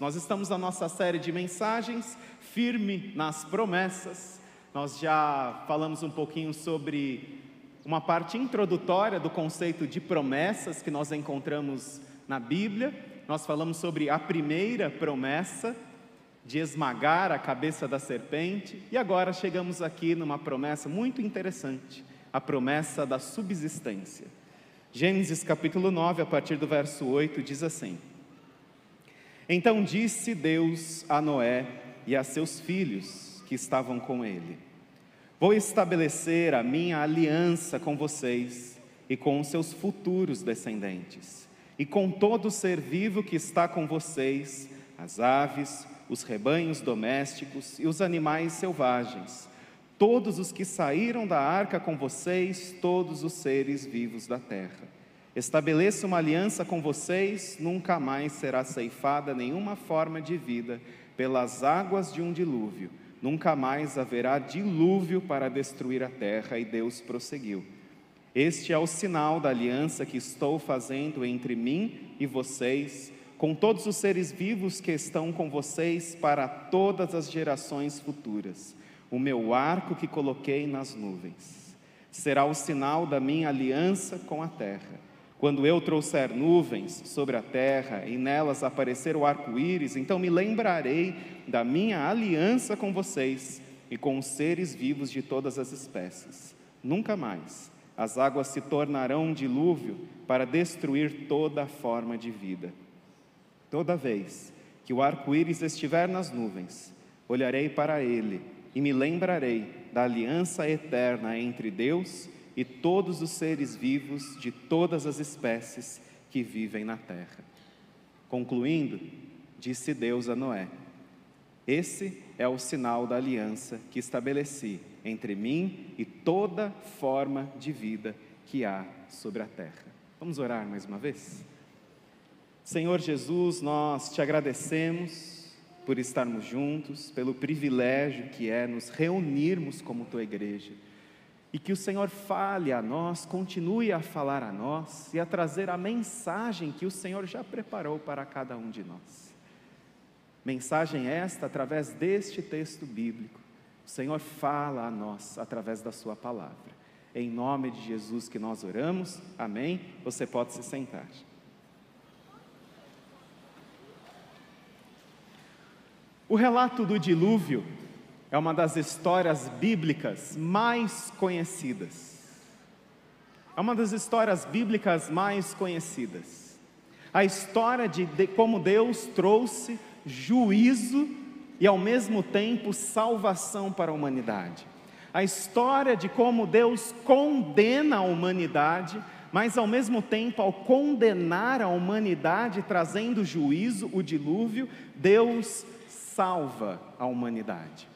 Nós estamos na nossa série de mensagens, firme nas promessas. Nós já falamos um pouquinho sobre uma parte introdutória do conceito de promessas que nós encontramos na Bíblia. Nós falamos sobre a primeira promessa de esmagar a cabeça da serpente, e agora chegamos aqui numa promessa muito interessante, a promessa da subsistência. Gênesis capítulo 9, a partir do verso 8, diz assim: então disse Deus a Noé e a seus filhos que estavam com ele: Vou estabelecer a minha aliança com vocês e com os seus futuros descendentes, e com todo ser vivo que está com vocês, as aves, os rebanhos domésticos e os animais selvagens, todos os que saíram da arca com vocês, todos os seres vivos da terra. Estabeleço uma aliança com vocês, nunca mais será ceifada nenhuma forma de vida pelas águas de um dilúvio, nunca mais haverá dilúvio para destruir a terra. E Deus prosseguiu: Este é o sinal da aliança que estou fazendo entre mim e vocês, com todos os seres vivos que estão com vocês para todas as gerações futuras. O meu arco que coloquei nas nuvens será o sinal da minha aliança com a terra. Quando eu trouxer nuvens sobre a terra e nelas aparecer o arco-íris, então me lembrarei da minha aliança com vocês e com os seres vivos de todas as espécies. Nunca mais as águas se tornarão um dilúvio para destruir toda forma de vida. Toda vez que o arco-íris estiver nas nuvens, olharei para ele e me lembrarei da aliança eterna entre Deus e e todos os seres vivos de todas as espécies que vivem na terra. Concluindo, disse Deus a Noé: Esse é o sinal da aliança que estabeleci entre mim e toda forma de vida que há sobre a terra. Vamos orar mais uma vez? Senhor Jesus, nós te agradecemos por estarmos juntos, pelo privilégio que é nos reunirmos como tua igreja e que o Senhor fale a nós, continue a falar a nós e a trazer a mensagem que o Senhor já preparou para cada um de nós. Mensagem esta através deste texto bíblico. O Senhor fala a nós através da Sua palavra. Em nome de Jesus que nós oramos, amém. Você pode se sentar. O relato do dilúvio é uma das histórias bíblicas mais conhecidas. É uma das histórias bíblicas mais conhecidas. A história de, de como Deus trouxe juízo e ao mesmo tempo salvação para a humanidade. A história de como Deus condena a humanidade, mas ao mesmo tempo, ao condenar a humanidade, trazendo juízo, o dilúvio, Deus salva a humanidade.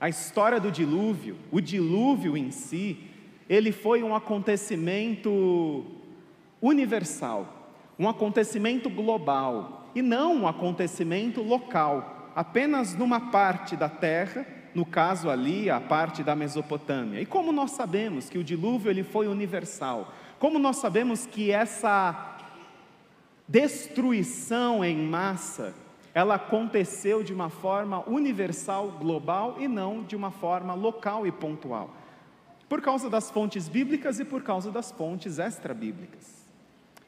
A história do dilúvio, o dilúvio em si, ele foi um acontecimento universal, um acontecimento global e não um acontecimento local, apenas numa parte da terra, no caso ali, a parte da Mesopotâmia. E como nós sabemos que o dilúvio ele foi universal? Como nós sabemos que essa destruição em massa ela aconteceu de uma forma universal, global e não de uma forma local e pontual. Por causa das fontes bíblicas e por causa das fontes extra-bíblicas.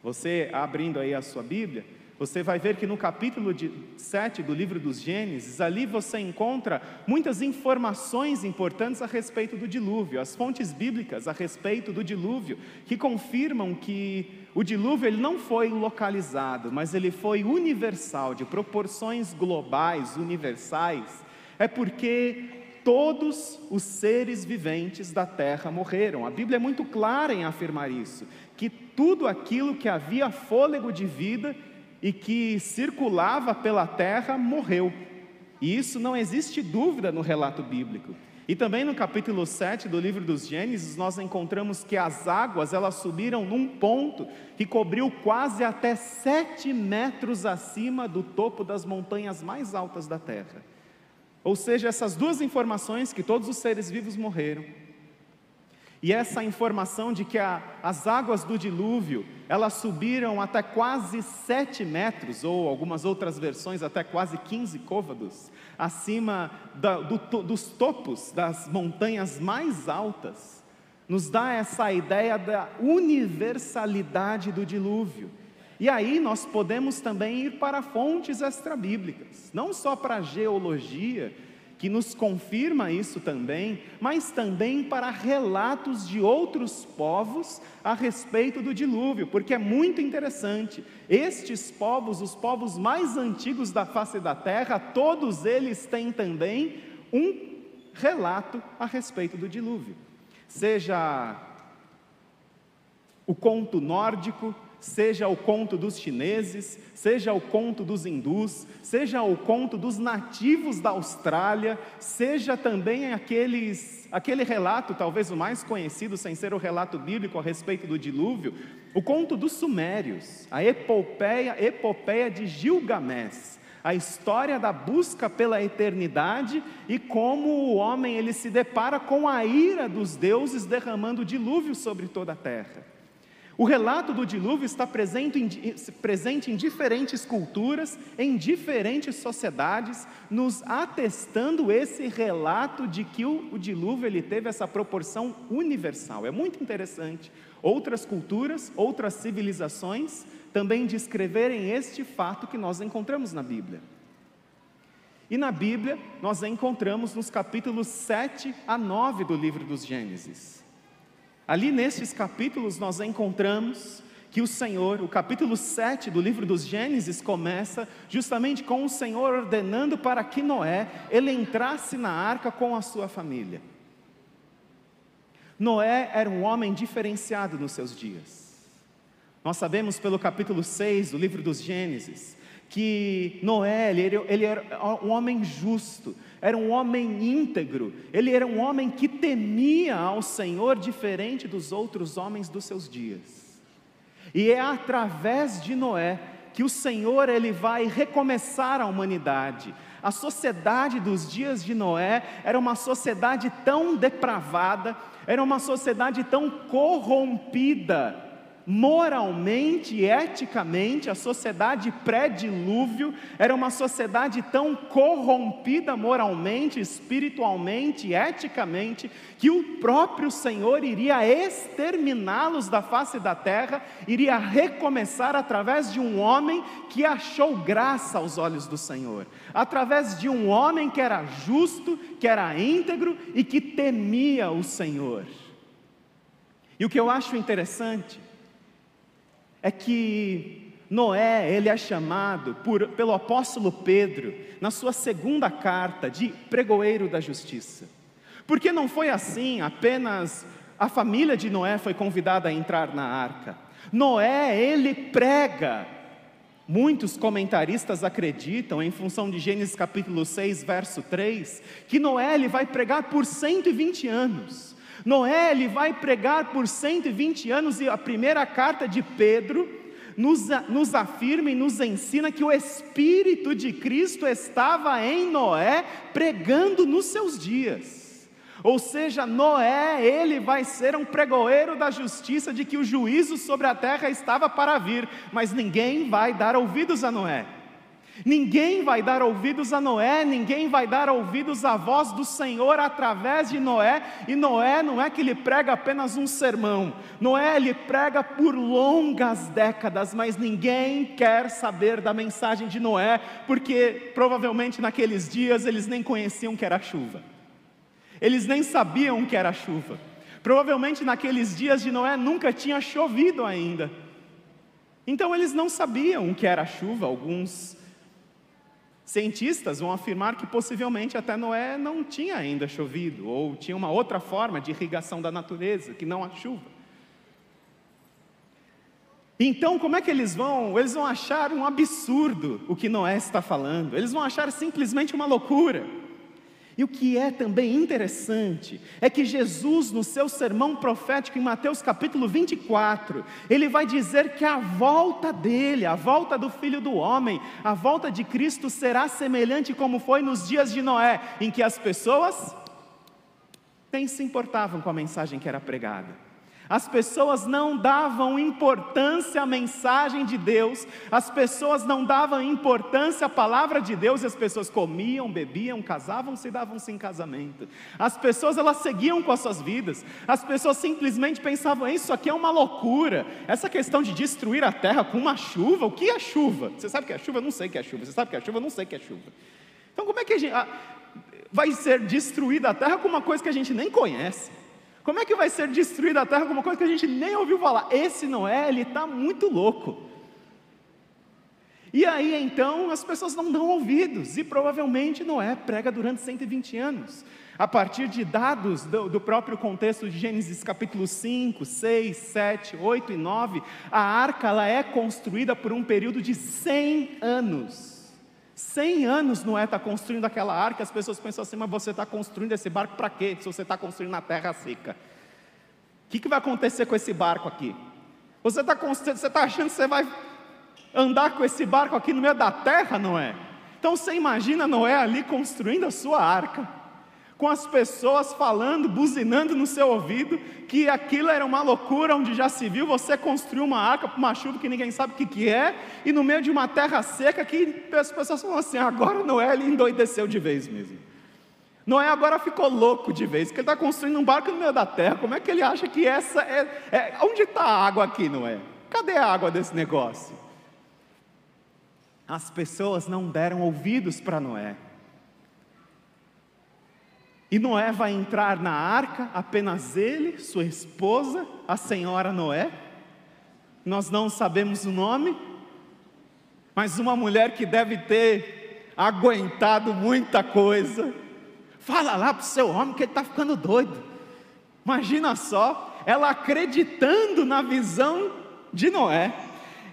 Você abrindo aí a sua Bíblia, você vai ver que no capítulo 7 do livro dos Gênesis, ali você encontra muitas informações importantes a respeito do dilúvio, as fontes bíblicas a respeito do dilúvio, que confirmam que o dilúvio ele não foi localizado, mas ele foi universal, de proporções globais, universais. É porque todos os seres viventes da terra morreram. A Bíblia é muito clara em afirmar isso, que tudo aquilo que havia fôlego de vida e que circulava pela terra morreu. E isso não existe dúvida no relato bíblico. E também no capítulo 7 do livro dos Gênesis, nós encontramos que as águas elas subiram num ponto que cobriu quase até sete metros acima do topo das montanhas mais altas da terra. Ou seja, essas duas informações que todos os seres vivos morreram E essa informação de que a, as águas do dilúvio, elas subiram até quase 7 metros, ou algumas outras versões até quase 15 côvados, acima da, do, dos topos das montanhas mais altas, nos dá essa ideia da universalidade do dilúvio. E aí nós podemos também ir para fontes extrabíblicas, não só para a geologia, que nos confirma isso também, mas também para relatos de outros povos a respeito do dilúvio, porque é muito interessante. Estes povos, os povos mais antigos da face da terra, todos eles têm também um relato a respeito do dilúvio. Seja o conto nórdico, seja o conto dos chineses, seja o conto dos hindus, seja o conto dos nativos da Austrália, seja também aqueles, aquele relato, talvez o mais conhecido, sem ser o relato bíblico a respeito do dilúvio, o conto dos sumérios, a epopeia, epopeia de Gilgamesh, a história da busca pela eternidade e como o homem ele se depara com a ira dos deuses derramando dilúvio sobre toda a terra. O relato do dilúvio está presente em, presente em diferentes culturas, em diferentes sociedades, nos atestando esse relato de que o, o dilúvio ele teve essa proporção universal. É muito interessante. Outras culturas, outras civilizações também descreverem este fato que nós encontramos na Bíblia. E na Bíblia, nós encontramos nos capítulos 7 a 9 do livro dos Gênesis. Ali nesses capítulos nós encontramos que o Senhor, o capítulo 7 do livro dos Gênesis começa justamente com o Senhor ordenando para que Noé ele entrasse na arca com a sua família. Noé era um homem diferenciado nos seus dias. Nós sabemos pelo capítulo 6 do livro dos Gênesis que Noé, ele, ele era um homem justo, era um homem íntegro, ele era um homem que temia ao Senhor diferente dos outros homens dos seus dias. E é através de Noé que o Senhor ele vai recomeçar a humanidade. A sociedade dos dias de Noé era uma sociedade tão depravada, era uma sociedade tão corrompida, moralmente e eticamente, a sociedade pré-dilúvio era uma sociedade tão corrompida moralmente, espiritualmente e eticamente, que o próprio Senhor iria exterminá-los da face da terra, iria recomeçar através de um homem que achou graça aos olhos do Senhor, através de um homem que era justo, que era íntegro e que temia o Senhor. E o que eu acho interessante é que Noé, ele é chamado por, pelo apóstolo Pedro, na sua segunda carta, de pregoeiro da justiça. Porque não foi assim, apenas a família de Noé foi convidada a entrar na arca. Noé, ele prega. Muitos comentaristas acreditam, em função de Gênesis capítulo 6, verso 3, que Noé ele vai pregar por 120 anos. Noé ele vai pregar por 120 anos e a primeira carta de Pedro nos, nos afirma e nos ensina que o Espírito de Cristo estava em Noé pregando nos seus dias. Ou seja, Noé, ele vai ser um pregoeiro da justiça de que o juízo sobre a terra estava para vir, mas ninguém vai dar ouvidos a Noé. Ninguém vai dar ouvidos a Noé, ninguém vai dar ouvidos à voz do Senhor através de Noé, e Noé não é que ele prega apenas um sermão, Noé ele prega por longas décadas, mas ninguém quer saber da mensagem de Noé, porque provavelmente naqueles dias eles nem conheciam que era chuva, eles nem sabiam que era chuva, provavelmente naqueles dias de Noé nunca tinha chovido ainda, então eles não sabiam o que era chuva, alguns Cientistas vão afirmar que possivelmente até Noé não tinha ainda chovido, ou tinha uma outra forma de irrigação da natureza, que não a chuva. Então, como é que eles vão? Eles vão achar um absurdo o que Noé está falando, eles vão achar simplesmente uma loucura. E o que é também interessante é que Jesus, no seu sermão profético em Mateus capítulo 24, ele vai dizer que a volta dele, a volta do filho do homem, a volta de Cristo será semelhante como foi nos dias de Noé, em que as pessoas nem se importavam com a mensagem que era pregada. As pessoas não davam importância à mensagem de Deus, as pessoas não davam importância à palavra de Deus, e as pessoas comiam, bebiam, casavam-se e davam-se em casamento. As pessoas elas seguiam com as suas vidas, as pessoas simplesmente pensavam: isso aqui é uma loucura, essa questão de destruir a terra com uma chuva, o que é chuva? Você sabe que é chuva? Eu não sei que é chuva. Você sabe que é chuva? Eu não sei que é chuva. Então, como é que a gente. vai ser destruída a terra com uma coisa que a gente nem conhece? Como é que vai ser destruída a terra com uma coisa que a gente nem ouviu falar? Esse Noé, ele está muito louco. E aí então as pessoas não dão ouvidos, e provavelmente Noé prega durante 120 anos. A partir de dados do, do, próprio contexto de Gênesis capítulo 5, 6, 7, 8 e 9, a arca ela é construída por um período de 100 anos. 100 anos Noé está construindo aquela arca, as pessoas pensam assim, mas você está construindo esse barco para quê? Se você está construindo na terra seca. O que, que vai acontecer com esse barco aqui? Você está tá achando que você vai andar com esse barco aqui no meio da terra, Noé? Então você imagina Noé ali construindo a sua arca com as pessoas falando, buzinando no seu ouvido, que aquilo era uma loucura, onde já se viu você construir uma arca para uma chuva que ninguém sabe o que, que é, e no meio de uma terra seca que as pessoas falam assim: agora Noé ele endoideceu de vez mesmo. Noé agora ficou louco de vez, porque ele está construindo um barco no meio da terra. Como é que ele acha que essa é. é onde está a água aqui, Noé? Cadê a água desse negócio? As pessoas não deram ouvidos para Noé. E Noé vai entrar na arca, apenas ele, sua esposa, a senhora Noé. Nós não sabemos o nome, mas uma mulher que deve ter aguentado muita coisa. Fala lá para o seu homem que ele está ficando doido. Imagina só, ela acreditando na visão de Noé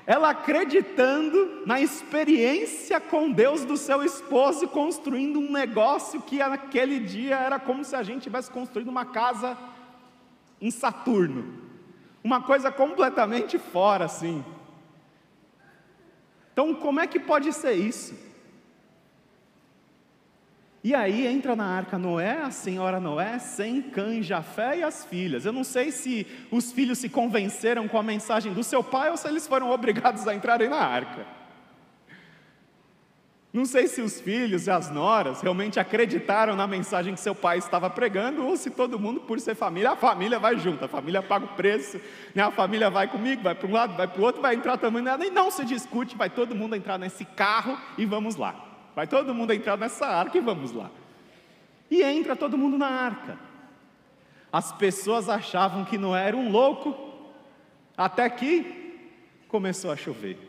ela acreditando na experiência com Deus do seu esposo construindo um negócio que naquele dia era como se a gente tivesse construído uma casa em Saturno, uma coisa completamente fora assim. Então, como é que pode ser isso? E aí entra na arca Noé, a senhora Noé, sem Cã Jafé e as filhas. Eu não sei se os filhos se convenceram com a mensagem do seu pai ou se eles foram obrigados a entrarem na arca. Não sei se os filhos e as noras realmente acreditaram na mensagem que seu pai estava pregando ou se todo mundo, por ser família, a família vai junto, a família paga o preço, né? a família vai comigo, vai para um lado, vai para o outro, vai entrar também, e não se discute, vai todo mundo entrar nesse carro e vamos lá. Vai todo mundo entrar nessa arca e vamos lá. E entra todo mundo na arca. As pessoas achavam que não era um louco, até que começou a chover.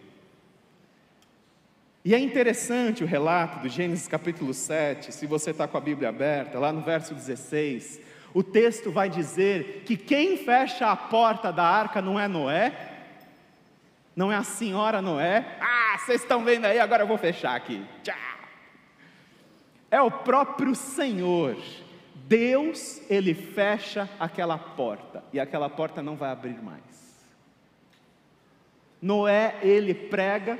E é interessante o relato do Gênesis capítulo 7, se você está com a Bíblia aberta, lá no verso 16, o texto vai dizer que quem fecha a porta da arca não é Noé, não é a senhora Noé. Ah, vocês estão vendo aí, agora eu vou fechar aqui. Tchau. É o próprio Senhor. Deus, ele fecha aquela porta e aquela porta não vai abrir mais. Noé, ele prega,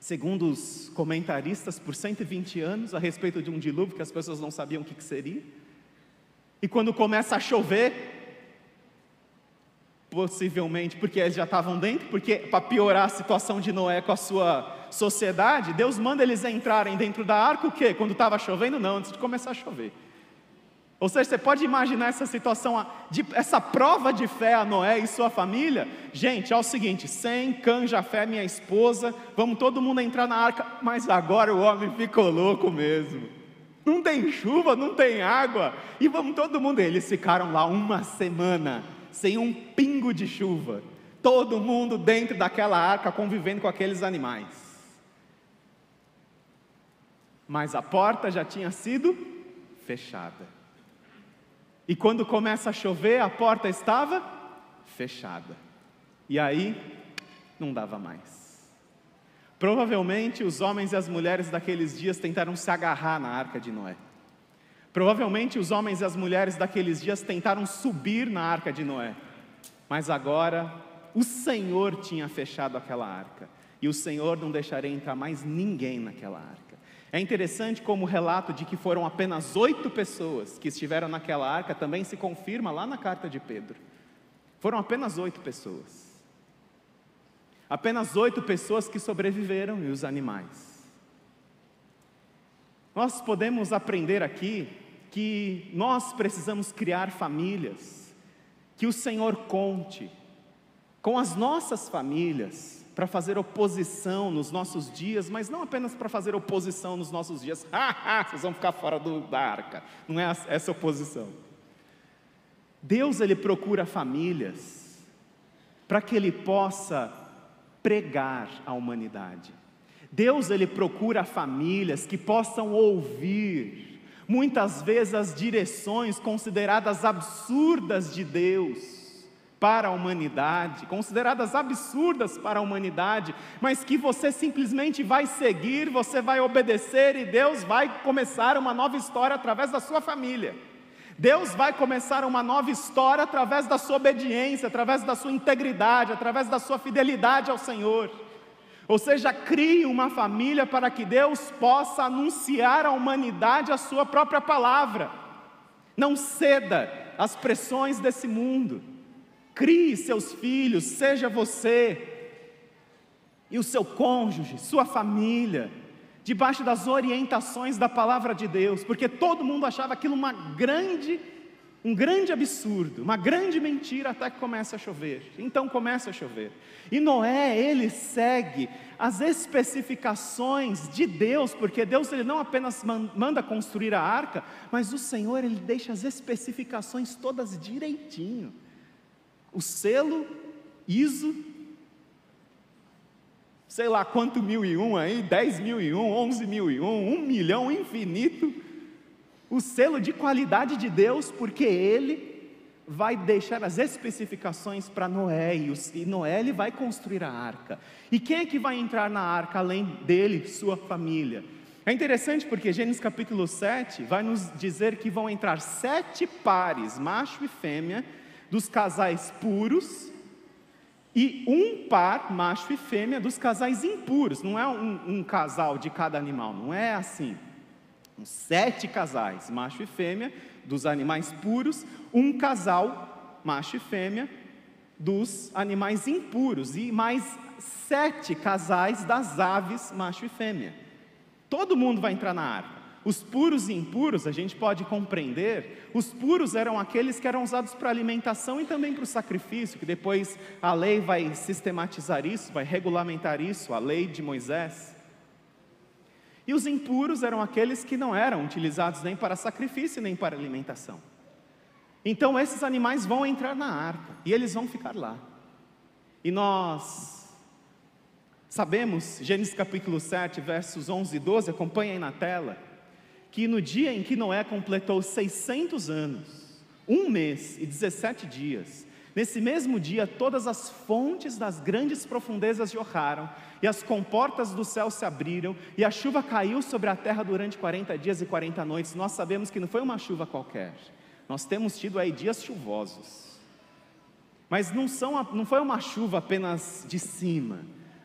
segundo os comentaristas, por 120 anos a respeito de um dilúvio que as pessoas não sabiam o que, que seria. E quando começa a chover, possivelmente porque eles já estavam dentro, porque para piorar a situação de Noé com a sua sociedade, Deus manda eles entrarem dentro da arca o quê? Quando estava chovendo? Não, antes de começar a chover. Ou seja, você pode imaginar essa situação, essa prova de fé a Noé e sua família? Gente, é o seguinte: sem canja fé, minha esposa, vamos todo mundo entrar na arca, mas agora o homem ficou louco mesmo. Não tem chuva, não tem água, e vamos todo mundo. Eles ficaram lá uma semana, sem um pingo de chuva, todo mundo dentro daquela arca convivendo com aqueles animais mas a porta já tinha sido fechada. E quando começa a chover, a porta estava fechada. E aí, não dava mais. Provavelmente os homens e as mulheres daqueles dias tentaram se agarrar na arca de Noé. Provavelmente os homens e as mulheres daqueles dias tentaram subir na arca de Noé. Mas agora o Senhor tinha fechado aquela arca. E o Senhor não deixaria entrar mais ninguém naquela arca. É interessante como o relato de que foram apenas oito pessoas que estiveram naquela arca também se confirma lá na carta de Pedro. Foram apenas oito pessoas. Apenas oito pessoas que sobreviveram e os animais. Nós podemos aprender aqui que nós precisamos criar famílias, que o Senhor conte com as nossas famílias, para fazer oposição nos nossos dias, mas não apenas para fazer oposição nos nossos dias, vocês vão ficar fora do, da arca, não é essa oposição. Deus ele procura famílias para que ele possa pregar à humanidade. Deus ele procura famílias que possam ouvir muitas vezes as direções consideradas absurdas de Deus para a humanidade, consideradas absurdas para a humanidade, mas que você simplesmente vai seguir, você vai obedecer e Deus vai começar uma nova história através da sua família. Deus vai começar uma nova história através da sua obediência, através da sua integridade, através da sua fidelidade ao Senhor. Ou seja, crie uma família para que Deus possa anunciar à humanidade a sua própria palavra. Não ceda às pressões desse mundo. Crie seus filhos, seja você e o seu cônjuge, sua família, debaixo das orientações da palavra de Deus, porque todo mundo achava aquilo uma grande, um grande absurdo, uma grande mentira até que começa a chover. Então começa a chover. E Noé, ele segue as especificações de Deus, porque Deus ele não apenas manda construir a arca, mas o Senhor ele deixa as especificações todas direitinho o selo ISO, sei lá quanto mil e um aí, dez mil e um, onze mil e um, um milhão infinito, o selo de qualidade de Deus, porque Ele vai deixar as especificações para Noé, e, os, e Noé ele vai construir a arca. E quem é que vai entrar na arca além dele, sua família? É interessante porque Gênesis capítulo 7 vai nos dizer que vão entrar sete pares, macho e fêmea, dos casais puros e um par, macho e fêmea, dos casais impuros. Não é um, um casal de cada animal, não é assim. Sete casais, macho e fêmea, dos animais puros, um casal, macho e fêmea, dos animais impuros, e mais sete casais das aves, macho e fêmea. Todo mundo vai entrar na arca. Os puros e impuros, a gente pode compreender, os puros eram aqueles que eram usados para alimentação e também para o sacrifício, que depois a lei vai sistematizar isso, vai regulamentar isso, a lei de Moisés. E os impuros eram aqueles que não eram utilizados nem para sacrifício nem para alimentação. Então esses animais vão entrar na arca e eles vão ficar lá. E nós sabemos, Gênesis capítulo 7, versos 11 e 12, acompanhem na tela que no dia em que Noé completou 600 anos, um mês e 17 dias, nesse mesmo dia todas as fontes das grandes profundezas jorraram, e as comportas do céu se abriram, e a chuva caiu sobre a terra durante 40 dias e 40 noites. Nós sabemos que não foi uma chuva qualquer, nós temos tido aí dias chuvosos, mas não, são, não foi uma chuva apenas de cima.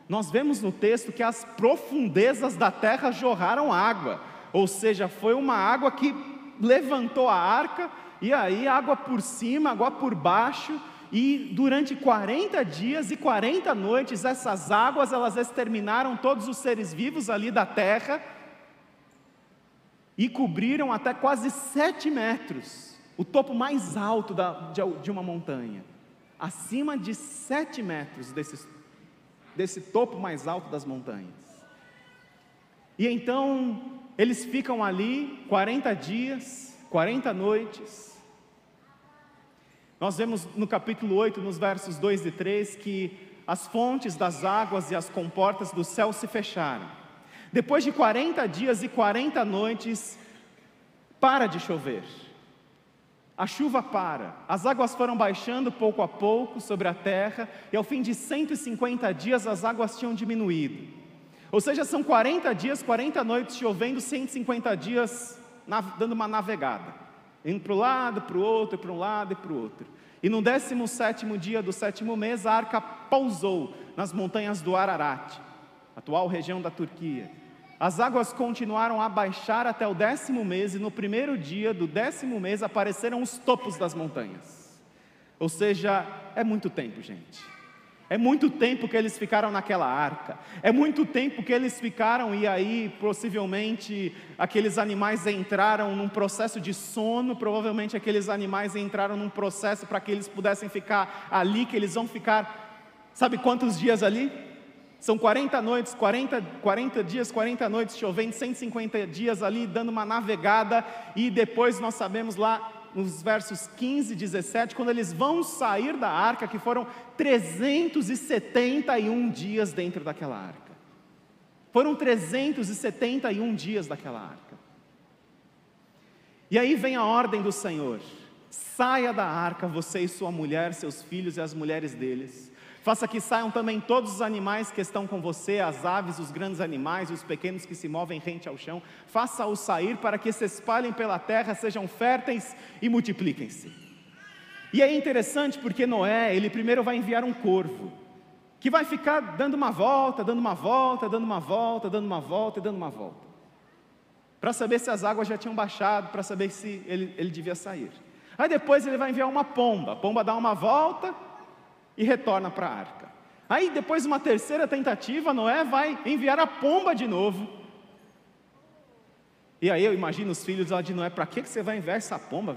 Nós vemos no texto que as profundezas da terra jorraram água, ou seja, foi uma água que levantou a arca, e aí água por cima, água por baixo, e durante 40 dias e 40 noites, essas águas elas exterminaram todos os seres vivos ali da terra e cobriram até quase 7 metros, o topo mais alto da, de, de, uma montanha, acima de 7 metros desse, desse topo mais alto das montanhas. E então eles ficam ali 40 dias, 40 noites. Nós vemos no capítulo 8, nos versos 2 e 3, que as fontes das águas e as comportas do céu se fecharam. Depois de 40 dias e 40 noites, para de chover. A chuva para, as águas foram baixando pouco a pouco sobre a terra, e ao fim de 150 dias as águas tinham diminuído. Ou seja, são 40 dias, 40 noites chovendo, 150 dias dando uma navegada, indo para o lado, para o outro, para um lado e para o outro. E no 17 dia do sétimo mês, a arca pousou nas montanhas do Ararat, atual região da Turquia. as águas continuaram a baixar até o décimo mês, e no primeiro dia do décimo mês apareceram os topos das montanhas. Ou seja, é muito tempo, gente. É muito tempo que eles ficaram naquela arca. É muito tempo que eles ficaram, e aí possivelmente aqueles animais entraram num processo de sono. Provavelmente aqueles animais entraram num processo para que eles pudessem ficar ali, que eles vão ficar, sabe quantos dias ali? São 40 noites, 40, 40 dias, 40 noites chovendo, 150 dias ali dando uma navegada, e depois nós sabemos lá nos versos 15 e 17, quando eles vão sair da arca, que foram 371 dias dentro daquela arca. Foram 371 dias daquela arca. E aí vem a ordem do Senhor: saia da arca, você e sua mulher, seus filhos e as mulheres deles Faça que saiam também todos os animais que estão com você, as aves, os grandes animais, os pequenos que se movem rente ao chão. Faça-os sair para que se espalhem pela terra, sejam férteis e multipliquem-se. E é interessante porque Noé, ele primeiro vai enviar um corvo, que vai ficar dando uma volta, dando uma volta, dando uma volta, dando uma volta e dando uma volta. Para saber se as águas já tinham baixado, para saber se ele, ele devia sair. Aí depois ele vai enviar uma pomba, a pomba dá uma volta, e retorna para a arca. Aí, depois de uma terceira tentativa, Noé vai enviar a pomba de novo. E aí eu imagino os filhos lá de Noé: para que você vai enviar essa pomba?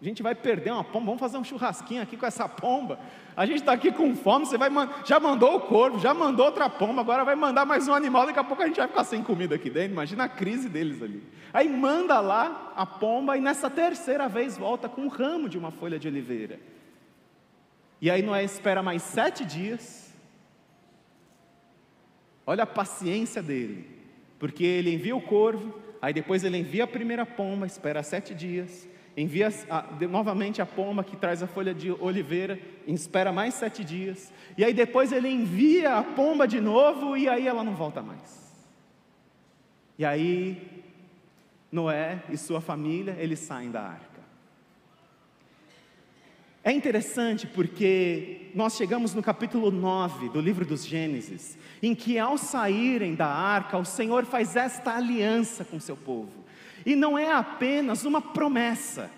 A gente vai perder uma pomba, vamos fazer um churrasquinho aqui com essa pomba. A gente está aqui com fome, você vai já mandou o corvo, já mandou outra pomba, agora vai mandar mais um animal, daqui a pouco a gente vai ficar sem comida aqui dentro. Imagina a crise deles ali. Aí manda lá a pomba e nessa terceira vez volta com um ramo de uma folha de oliveira. E aí Noé espera mais sete dias. Olha a paciência dele, porque ele envia o corvo, aí depois ele envia a primeira pomba, espera sete dias, envia a, de, novamente a pomba que traz a folha de oliveira, espera mais sete dias, e aí depois ele envia a pomba de novo, e aí ela não volta mais. E aí Noé e sua família, eles saem da arca. É interessante porque nós chegamos no capítulo 9 do livro dos Gênesis, em que ao saírem da arca, o Senhor faz esta aliança com seu povo. E não é apenas uma promessa,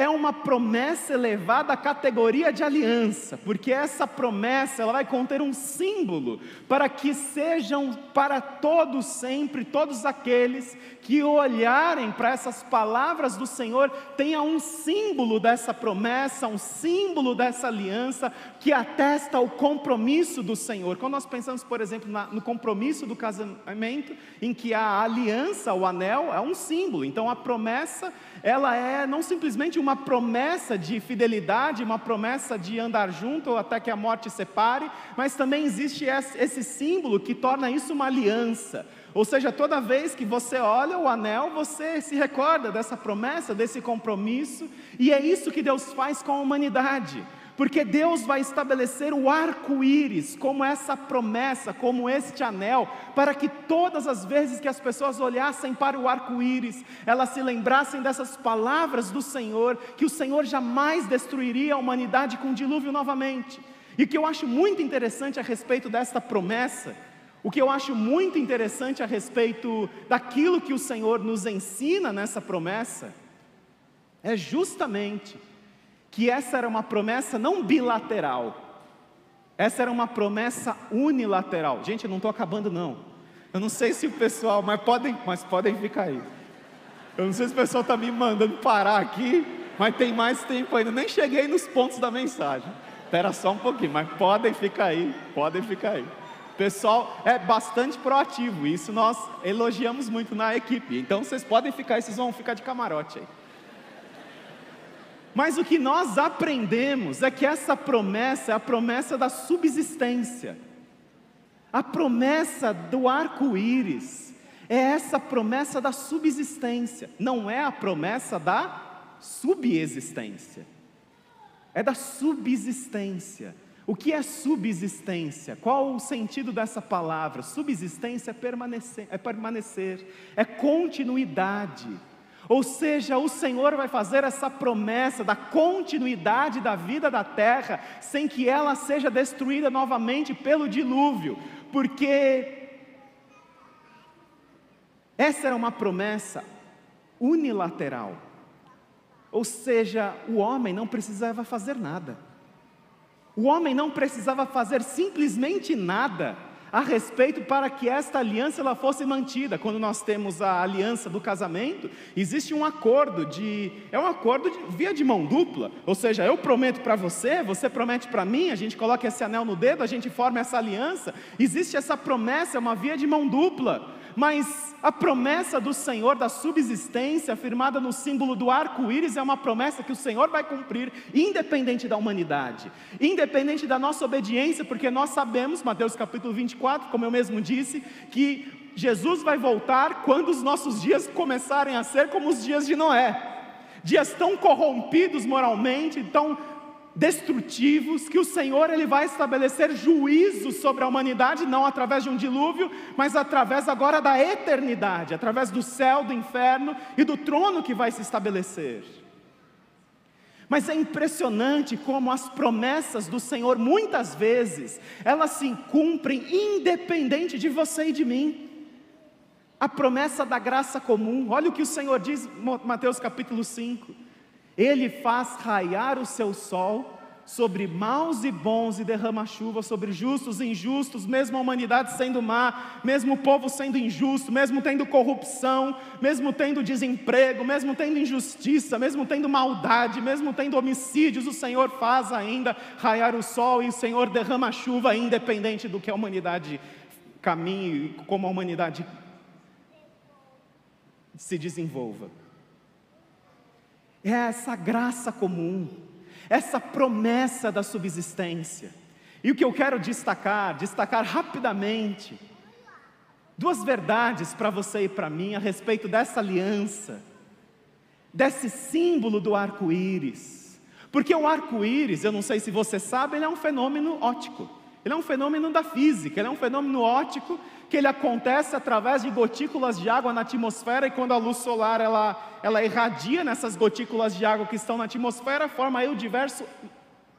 é uma promessa elevada à categoria de aliança, porque essa promessa ela vai conter um símbolo para que sejam para todos sempre, todos aqueles que olharem para essas palavras do Senhor, tenha um símbolo dessa promessa, um símbolo dessa aliança que atesta o compromisso do Senhor. Quando nós pensamos, por exemplo, na, no compromisso do casamento, em que a aliança, o anel, é um símbolo. Então a promessa, ela é não simplesmente uma uma promessa de fidelidade, uma promessa de andar junto até que a morte separe, mas também existe esse símbolo que torna isso uma aliança. Ou seja, toda vez que você olha o anel, você se recorda dessa promessa, desse compromisso, e é isso que Deus faz com a humanidade porque Deus vai estabelecer o arco-íris como essa promessa, como este anel, para que todas as vezes que as pessoas olhassem para o arco-íris, elas se lembrassem dessas palavras do Senhor, que o Senhor jamais destruiria a humanidade com dilúvio novamente. E o que eu acho muito interessante a respeito desta promessa, o que eu acho muito interessante a respeito daquilo que o Senhor nos ensina nessa promessa, é justamente que essa era uma promessa não bilateral, essa era uma promessa unilateral. Gente, eu não estou acabando não. Eu não sei se o pessoal, mas podem, mas podem ficar aí. Eu não sei se o pessoal está me mandando parar aqui, mas tem mais tempo ainda. Nem cheguei nos pontos da mensagem. Espera só um pouquinho, mas podem ficar aí, podem ficar aí. O pessoal é bastante proativo, isso nós elogiamos muito na equipe. Então vocês podem ficar aí, vocês vão ficar de camarote aí. Mas o que nós aprendemos é que essa promessa é a promessa da subsistência. A promessa do arco-íris é essa promessa da subsistência, não é a promessa da subexistência. É da subsistência. O que é subsistência? Qual o sentido dessa palavra? Subsistência é permanecer, é, permanecer, é continuidade ou seja, o Senhor vai fazer essa promessa da continuidade da vida da terra, sem que ela seja destruída novamente pelo dilúvio, porque Essa era uma promessa unilateral. Ou seja, o homem não precisava fazer nada. O homem não precisava fazer simplesmente nada a respeito para que esta aliança ela fosse mantida. Quando nós temos a aliança do casamento, existe um acordo de é um acordo de, via de mão dupla, ou seja, eu prometo para você, você promete para mim, a gente coloca esse anel no dedo, a gente forma essa aliança. Existe essa promessa, é uma via de mão dupla. Mas a promessa do Senhor da subsistência, afirmada no símbolo do arco-íris, é uma promessa que o Senhor vai cumprir, independente da humanidade, independente da nossa obediência, porque nós sabemos, Mateus capítulo 24, como eu mesmo disse, que Jesus vai voltar quando os nossos dias começarem a ser como os dias de Noé dias tão corrompidos moralmente, tão destrutivos, que o Senhor ele vai estabelecer juízo sobre a humanidade, não através de um dilúvio, mas através agora da eternidade, através do céu, do inferno e do trono que vai se estabelecer. Mas é impressionante como as promessas do Senhor, muitas vezes, elas se cumprem independente de você e de mim. A promessa da graça comum, olha o que o Senhor diz, Mateus capítulo 5. Ele faz raiar o seu sol sobre maus e bons e derrama chuva sobre justos e injustos, mesmo a humanidade sendo má, mesmo o povo sendo injusto, mesmo tendo corrupção, mesmo tendo desemprego, mesmo tendo injustiça, mesmo tendo maldade, mesmo tendo homicídios, o Senhor faz ainda raiar o sol e o Senhor derrama chuva, independente do que a humanidade caminhe, como a humanidade se desenvolva. É essa graça comum, essa promessa da subsistência. E o que eu quero destacar, destacar rapidamente, duas verdades para você e para mim a respeito dessa aliança, desse símbolo do arco-íris. Porque o arco-íris, eu não sei se você sabe, ele é um fenômeno óptico. Ele é um fenômeno da física, ele é um fenômeno óptico que ele acontece através de gotículas de água na atmosfera e quando a luz solar ela, ela irradia nessas gotículas de água que estão na atmosfera, forma aí o diverso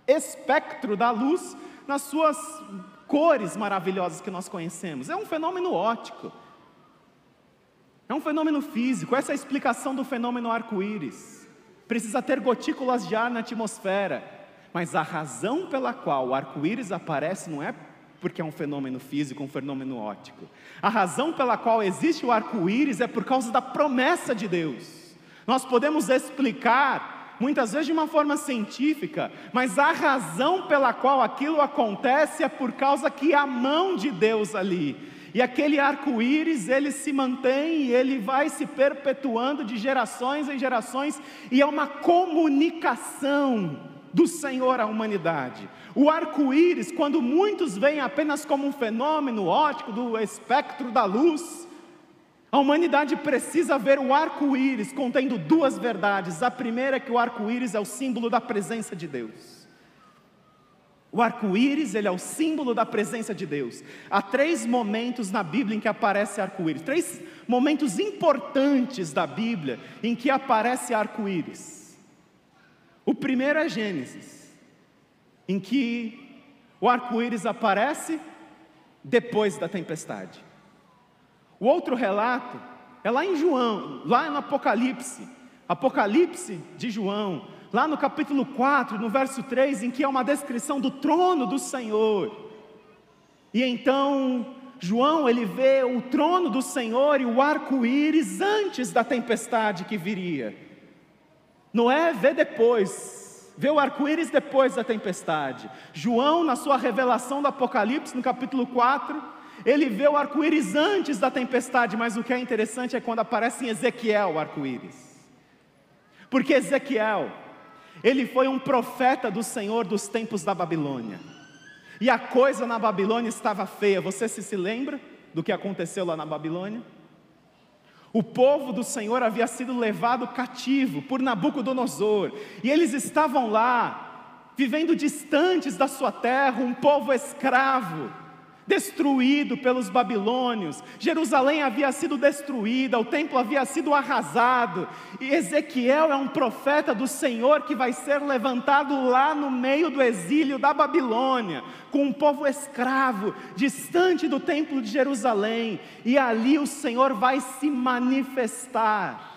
espectro da luz nas suas cores maravilhosas que nós conhecemos. É um fenômeno óptico. É um fenômeno físico, essa é a explicação do fenômeno arco-íris. Precisa ter gotículas de ar na atmosfera, mas a razão pela qual o arco-íris aparece não é porque é um fenômeno físico, um fenômeno óptico. A razão pela qual existe o arco-íris é por causa da promessa de Deus. Nós podemos explicar, muitas vezes de uma forma científica, mas a razão pela qual aquilo acontece é por causa que a mão de Deus ali. E aquele arco-íris, ele se mantém e ele vai se perpetuando de gerações em gerações, e é uma comunicação do Senhor à humanidade. O arco-íris, quando muitos veem apenas como um fenômeno óptico do espectro da luz, a humanidade precisa ver o arco-íris contendo duas verdades. A primeira é que o arco-íris é o símbolo da presença de Deus. O arco-íris, ele é o símbolo da presença de Deus. Há três momentos na Bíblia em que aparece arco-íris, três momentos importantes da Bíblia em que aparece arco-íris. O primeiro é Gênesis, em que o arco-íris aparece depois da tempestade. O outro relato é lá em João, lá no Apocalipse, Apocalipse de João, lá no capítulo 4, no verso 3, em que é uma descrição do trono do Senhor. E então João ele vê o trono do Senhor e o arco-íris antes da tempestade que viria. Noé vê depois, vê o arco-íris depois da tempestade. João, na sua revelação do Apocalipse, no capítulo 4, ele vê o arco-íris antes da tempestade, mas o que é interessante é quando aparece em Ezequiel o arco-íris. Porque Ezequiel, ele foi um profeta do Senhor dos tempos da Babilônia. E a coisa na Babilônia estava feia. Você se, se lembra do que aconteceu lá na Babilônia? O povo do Senhor havia sido levado cativo por Nabucodonosor, e eles estavam lá, vivendo distantes da sua terra, um povo escravo. Destruído pelos babilônios, Jerusalém havia sido destruída, o templo havia sido arrasado, e Ezequiel é um profeta do Senhor que vai ser levantado lá no meio do exílio da Babilônia, com um povo escravo, distante do templo de Jerusalém, e ali o Senhor vai se manifestar.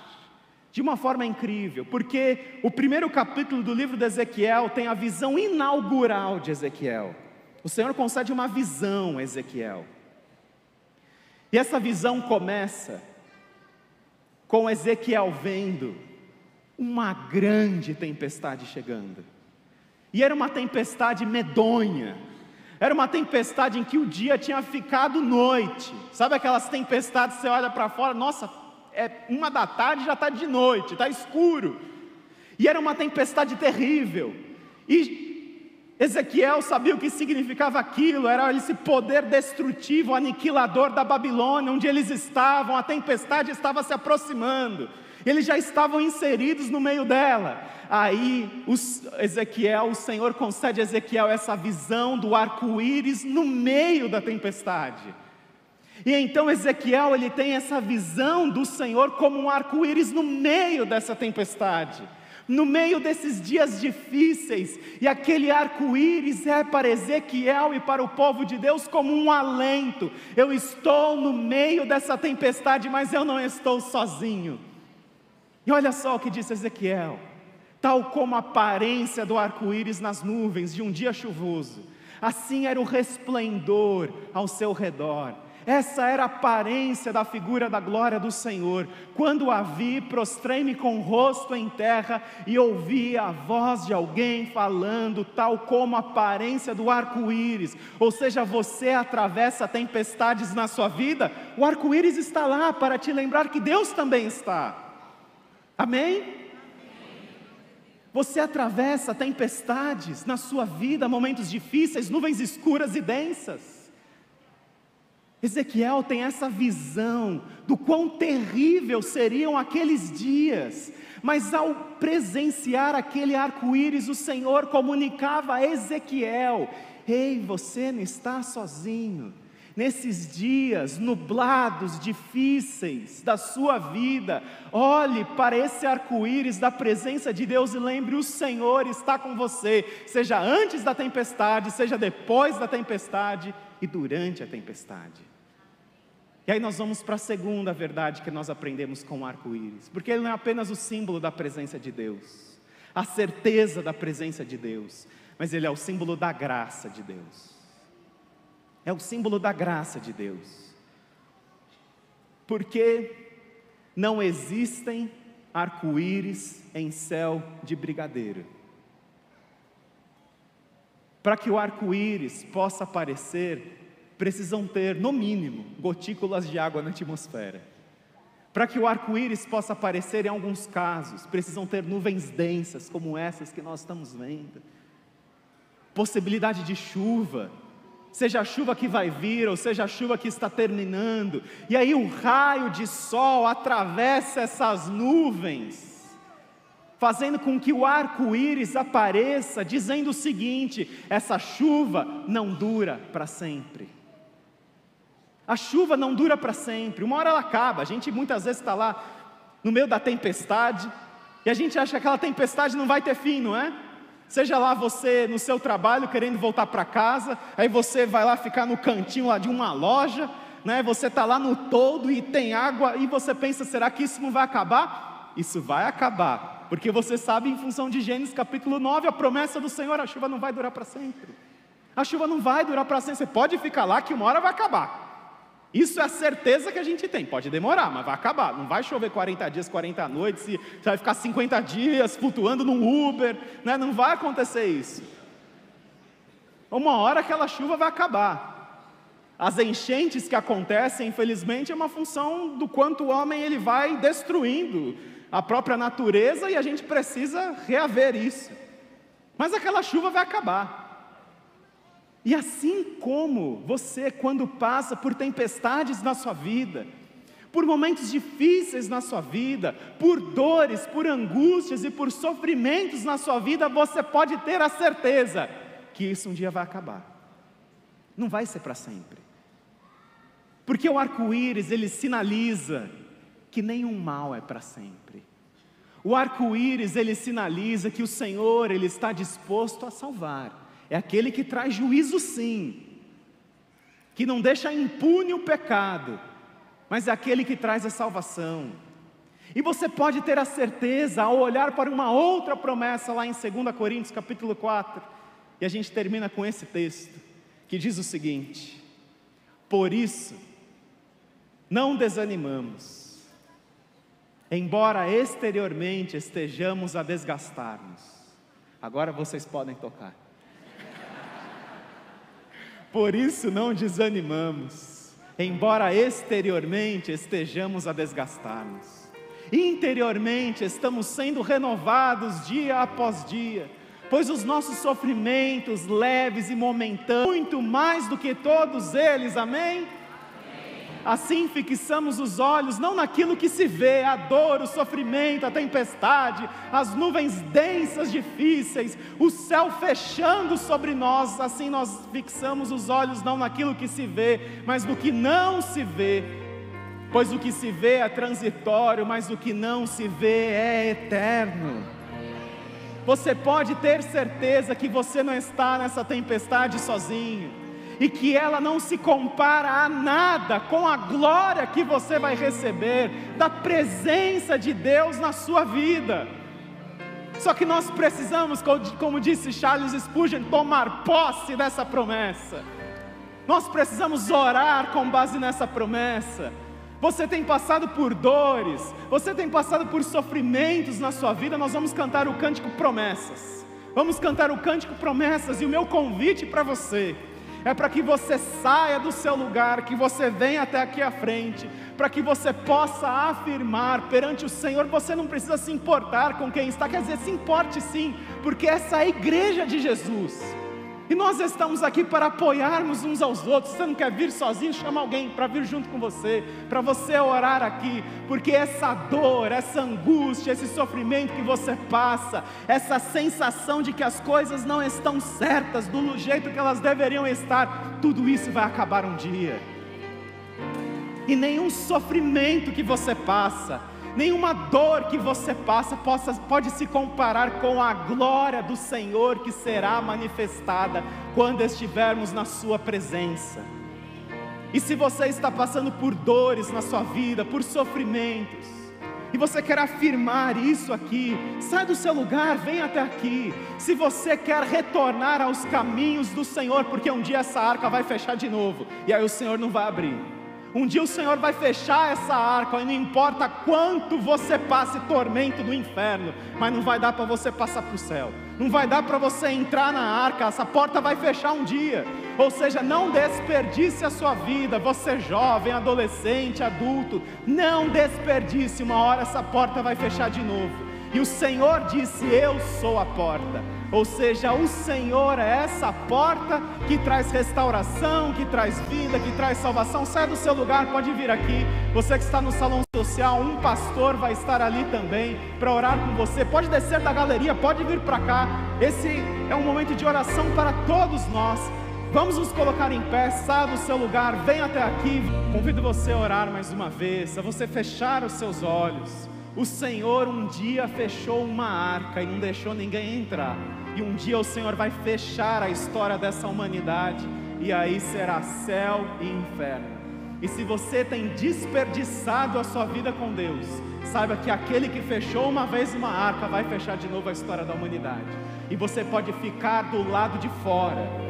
De uma forma incrível, porque o primeiro capítulo do livro de Ezequiel tem a visão inaugural de Ezequiel. O Senhor concede uma visão a Ezequiel. E essa visão começa com Ezequiel vendo uma grande tempestade chegando. E era uma tempestade medonha. Era uma tempestade em que o dia tinha ficado noite. Sabe aquelas tempestades que você olha para fora, nossa, é uma da tarde já está de noite, está escuro. E era uma tempestade terrível. E Ezequiel sabia o que significava aquilo, era esse poder destrutivo, aniquilador da Babilônia, onde eles estavam, a tempestade estava se aproximando, eles já estavam inseridos no meio dela. Aí os, Ezequiel, o Senhor concede a Ezequiel essa visão do arco-íris no meio da tempestade. E então Ezequiel ele tem essa visão do Senhor como um arco-íris no meio dessa tempestade no meio desses dias difíceis, e aquele arco-íris é para Ezequiel e para o povo de Deus como um alento. Eu estou no meio dessa tempestade, mas eu não estou sozinho. E olha só o que disse Ezequiel: tal como a aparência do arco-íris nas nuvens de um dia chuvoso, assim era o resplendor ao seu redor essa era a aparência da figura da glória do Senhor. Quando a vi, prostrei-me com o rosto em terra e ouvi a voz de alguém falando, tal como a aparência do arco-íris. Ou seja, você atravessa tempestades na sua vida, o arco-íris está lá para te lembrar que Deus também está. Amém? Você atravessa tempestades na sua vida, momentos difíceis, nuvens escuras e densas. Ezequiel tem essa visão do quão terrível seriam aqueles dias, mas ao presenciar aquele arco-íris, o Senhor comunicava a Ezequiel: Ei, você não está sozinho. Nesses dias nublados, difíceis da sua vida, olhe para esse arco-íris da presença de Deus e lembre: o Senhor está com você, seja antes da tempestade, seja depois da tempestade e durante a tempestade. E aí nós vamos para a segunda verdade que nós aprendemos com o arco-íris, porque ele não é apenas o símbolo da presença de Deus, a certeza da presença de Deus, mas ele é o símbolo da graça de Deus. É o símbolo da graça de Deus. Porque não existem arco-íris em céu de brigadeiro. Para que o arco-íris possa aparecer, precisam ter, no mínimo, gotículas de água na atmosfera. Para que o arco-íris possa aparecer em alguns casos, precisam ter nuvens densas, como essas que nós estamos vendo. Possibilidade de chuva, seja a chuva que vai vir, ou seja a chuva que está terminando, e aí um raio de sol atravessa essas nuvens, fazendo com que o arco-íris apareça, dizendo o seguinte: essa chuva não dura para sempre. A chuva não dura para sempre, uma hora ela acaba. A gente muitas vezes está lá no meio da tempestade e a gente acha que aquela tempestade não vai ter fim, não é? Seja lá você no seu trabalho querendo voltar para casa, aí você vai lá ficar no cantinho lá de uma loja, né? Você está lá no todo e tem água e você pensa, será que isso não vai acabar? Isso vai acabar, porque você sabe em função de Gênesis capítulo 9, a promessa do Senhor, a chuva não vai durar para sempre. A chuva não vai durar para sempre. Você pode ficar lá que uma hora vai acabar. Isso é a certeza que a gente tem. Pode demorar, mas vai acabar. Não vai chover 40 dias, 40 noites, e você vai ficar 50 dias flutuando num Uber. Né? Não vai acontecer isso. Uma hora aquela chuva vai acabar. As enchentes que acontecem, infelizmente, é uma função do quanto o homem ele vai destruindo a própria natureza e a gente precisa reaver isso. Mas aquela chuva vai acabar. E assim como você, quando passa por tempestades na sua vida, por momentos difíceis na sua vida, por dores, por angústias e por sofrimentos na sua vida, você pode ter a certeza que isso um dia vai acabar. Não vai ser para sempre. Porque o arco-íris, ele sinaliza que nenhum mal é para sempre. O arco-íris, ele sinaliza que o Senhor, ele está disposto a salvar. É aquele que traz juízo sim, que não deixa impune o pecado, mas é aquele que traz a salvação. E você pode ter a certeza ao olhar para uma outra promessa lá em 2 Coríntios capítulo 4, e a gente termina com esse texto, que diz o seguinte: Por isso, não desanimamos, embora exteriormente estejamos a desgastar-nos. Agora vocês podem tocar. Por isso não desanimamos, embora exteriormente estejamos a desgastar-nos. Interiormente estamos sendo renovados dia após dia, pois os nossos sofrimentos leves e momentâneos, muito mais do que todos eles, amém? Assim fixamos os olhos não naquilo que se vê, a dor, o sofrimento, a tempestade, as nuvens densas, difíceis, o céu fechando sobre nós, assim nós fixamos os olhos não naquilo que se vê, mas no que não se vê. Pois o que se vê é transitório, mas o que não se vê é eterno. Você pode ter certeza que você não está nessa tempestade sozinho e que ela não se compara a nada com a glória que você vai receber da presença de Deus na sua vida. Só que nós precisamos, como disse Charles Spurgeon, tomar posse dessa promessa. Nós precisamos orar com base nessa promessa. Você tem passado por dores, você tem passado por sofrimentos na sua vida, nós vamos cantar o cântico promessas. Vamos cantar o cântico promessas e o meu convite para você é para que você saia do seu lugar, que você venha até aqui à frente, para que você possa afirmar perante o Senhor. Você não precisa se importar com quem está, quer dizer, se importe sim, porque essa é a igreja de Jesus. E nós estamos aqui para apoiarmos uns aos outros. Você não quer vir sozinho, chama alguém para vir junto com você, para você orar aqui, porque essa dor, essa angústia, esse sofrimento que você passa, essa sensação de que as coisas não estão certas do jeito que elas deveriam estar, tudo isso vai acabar um dia. E nenhum sofrimento que você passa, nenhuma dor que você passa possa, pode se comparar com a glória do Senhor que será manifestada quando estivermos na Sua presença. E se você está passando por dores na sua vida, por sofrimentos, e você quer afirmar isso aqui, sai do seu lugar, vem até aqui. Se você quer retornar aos caminhos do Senhor, porque um dia essa arca vai fechar de novo, e aí o Senhor não vai abrir. Um dia o Senhor vai fechar essa arca, e não importa quanto você passe tormento do inferno, mas não vai dar para você passar para o céu, não vai dar para você entrar na arca, essa porta vai fechar um dia. Ou seja, não desperdice a sua vida, você jovem, adolescente, adulto, não desperdice, uma hora essa porta vai fechar de novo. E o Senhor disse: Eu sou a porta. Ou seja, o Senhor é essa porta que traz restauração, que traz vida, que traz salvação. Sai do seu lugar, pode vir aqui. Você que está no salão social, um pastor vai estar ali também para orar com você. Pode descer da galeria, pode vir para cá. Esse é um momento de oração para todos nós. Vamos nos colocar em pé, saia do seu lugar, vem até aqui. Convido você a orar mais uma vez, a você fechar os seus olhos. O Senhor um dia fechou uma arca e não deixou ninguém entrar. E um dia o Senhor vai fechar a história dessa humanidade, e aí será céu e inferno. E se você tem desperdiçado a sua vida com Deus, saiba que aquele que fechou uma vez uma arca vai fechar de novo a história da humanidade. E você pode ficar do lado de fora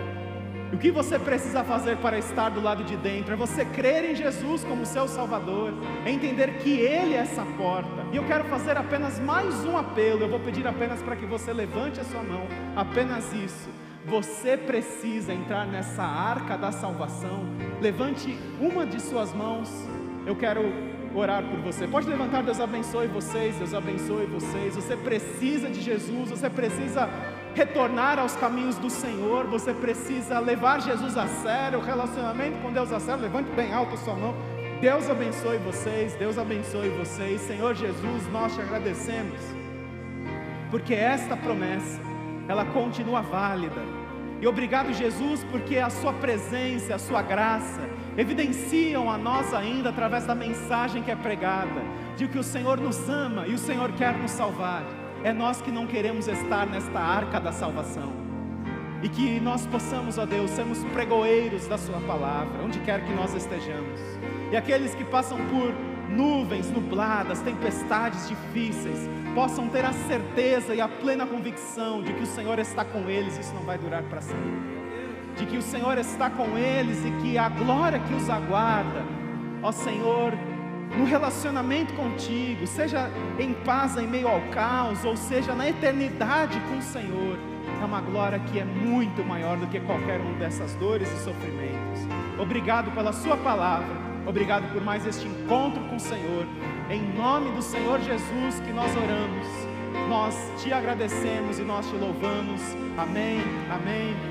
o que você precisa fazer para estar do lado de dentro é você crer em Jesus como seu Salvador, é entender que Ele é essa porta. E eu quero fazer apenas mais um apelo, eu vou pedir apenas para que você levante a sua mão, apenas isso. Você precisa entrar nessa arca da salvação. Levante uma de suas mãos. Eu quero orar por você. Pode levantar, Deus abençoe vocês, Deus abençoe vocês. Você precisa de Jesus, você precisa retornar aos caminhos do Senhor, você precisa levar Jesus a sério, o relacionamento com Deus a sério. Levante bem alto a sua mão. Deus abençoe vocês, Deus abençoe vocês. Senhor Jesus, nós te agradecemos, porque esta promessa, ela continua válida. E obrigado, Jesus, porque a Sua presença, a Sua graça evidenciam a nós ainda através da mensagem que é pregada, de que o Senhor nos ama e o Senhor quer nos salvar. É nós que não queremos estar nesta arca da salvação. E que nós possamos, ó Deus, sermos pregoeiros da Sua palavra, onde quer que nós estejamos. E aqueles que passam por nuvens nubladas, tempestades difíceis, possam ter a certeza e a plena convicção de que o Senhor está com eles, isso não vai durar para sempre. De que o Senhor está com eles e que a glória que os aguarda, ó Senhor, no relacionamento contigo, seja em paz em meio ao caos, ou seja na eternidade com o Senhor, é uma glória que é muito maior do que qualquer um dessas dores e sofrimentos. Obrigado pela Sua palavra. Obrigado por mais este encontro com o Senhor. Em nome do Senhor Jesus que nós oramos, nós te agradecemos e nós te louvamos. Amém, amém.